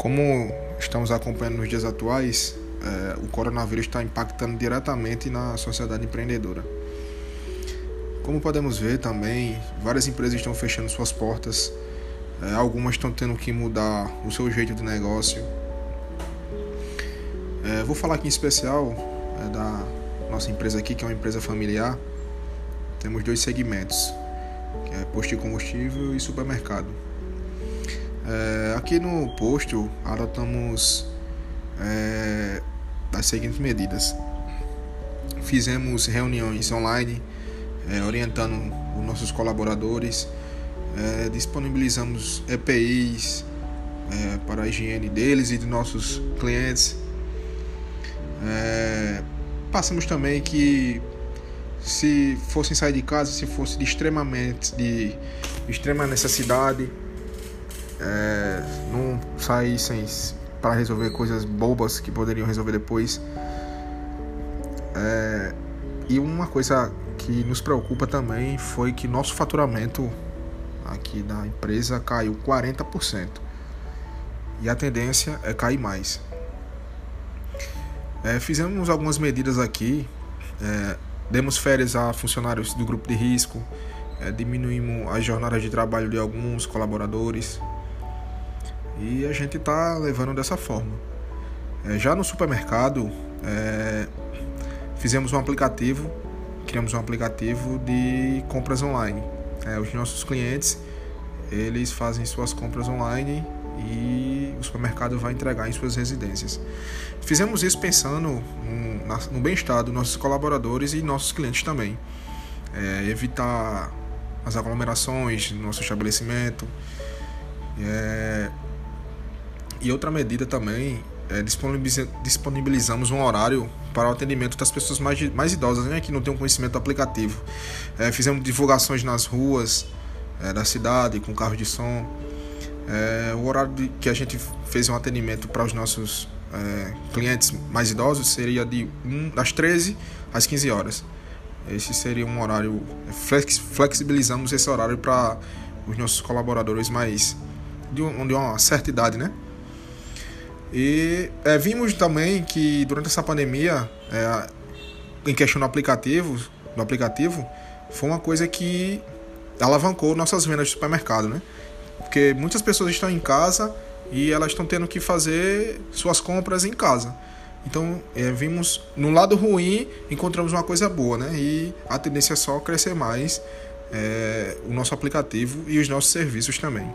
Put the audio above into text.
Como estamos acompanhando nos dias atuais, é, o coronavírus está impactando diretamente na sociedade empreendedora. Como podemos ver também, várias empresas estão fechando suas portas, é, algumas estão tendo que mudar o seu jeito de negócio. É, vou falar aqui em especial da nossa empresa aqui, que é uma empresa familiar. Temos dois segmentos, que é posto de combustível e supermercado. É, aqui no posto adotamos é, as seguintes medidas. Fizemos reuniões online, é, orientando os nossos colaboradores, é, disponibilizamos EPIs é, para a higiene deles e de nossos clientes. É, passamos também que se fossem sair de casa, se fosse de extremamente de extrema necessidade, é, não saíssem para resolver coisas bobas que poderiam resolver depois. É, e uma coisa que nos preocupa também foi que nosso faturamento aqui da empresa caiu 40%. E a tendência é cair mais. É, fizemos algumas medidas aqui, é, demos férias a funcionários do grupo de risco, é, diminuímos as jornadas de trabalho de alguns colaboradores, e a gente está levando dessa forma. É, já no supermercado, é, fizemos um aplicativo, criamos um aplicativo de compras online. É, os nossos clientes eles fazem suas compras online e o supermercado vai entregar em suas residências. Fizemos isso pensando no, no bem-estar dos nossos colaboradores e nossos clientes também. É, evitar as aglomerações no nosso estabelecimento. É, e outra medida também é disponibilizamos um horário para o atendimento das pessoas mais, mais idosas, né, que não têm um conhecimento aplicativo. É, fizemos divulgações nas ruas é, da cidade com carros de som. É, o horário de, que a gente fez um atendimento para os nossos é, clientes mais idosos seria de um, das 13 às 15 horas. Esse seria um horário. Flex, flexibilizamos esse horário para os nossos colaboradores mais de, de uma certa idade, né? E é, vimos também que durante essa pandemia, é, em questão do aplicativo, do aplicativo, foi uma coisa que alavancou nossas vendas de supermercado, né? Porque muitas pessoas estão em casa e elas estão tendo que fazer suas compras em casa. Então, é, vimos no lado ruim, encontramos uma coisa boa, né? E a tendência é só crescer mais é, o nosso aplicativo e os nossos serviços também.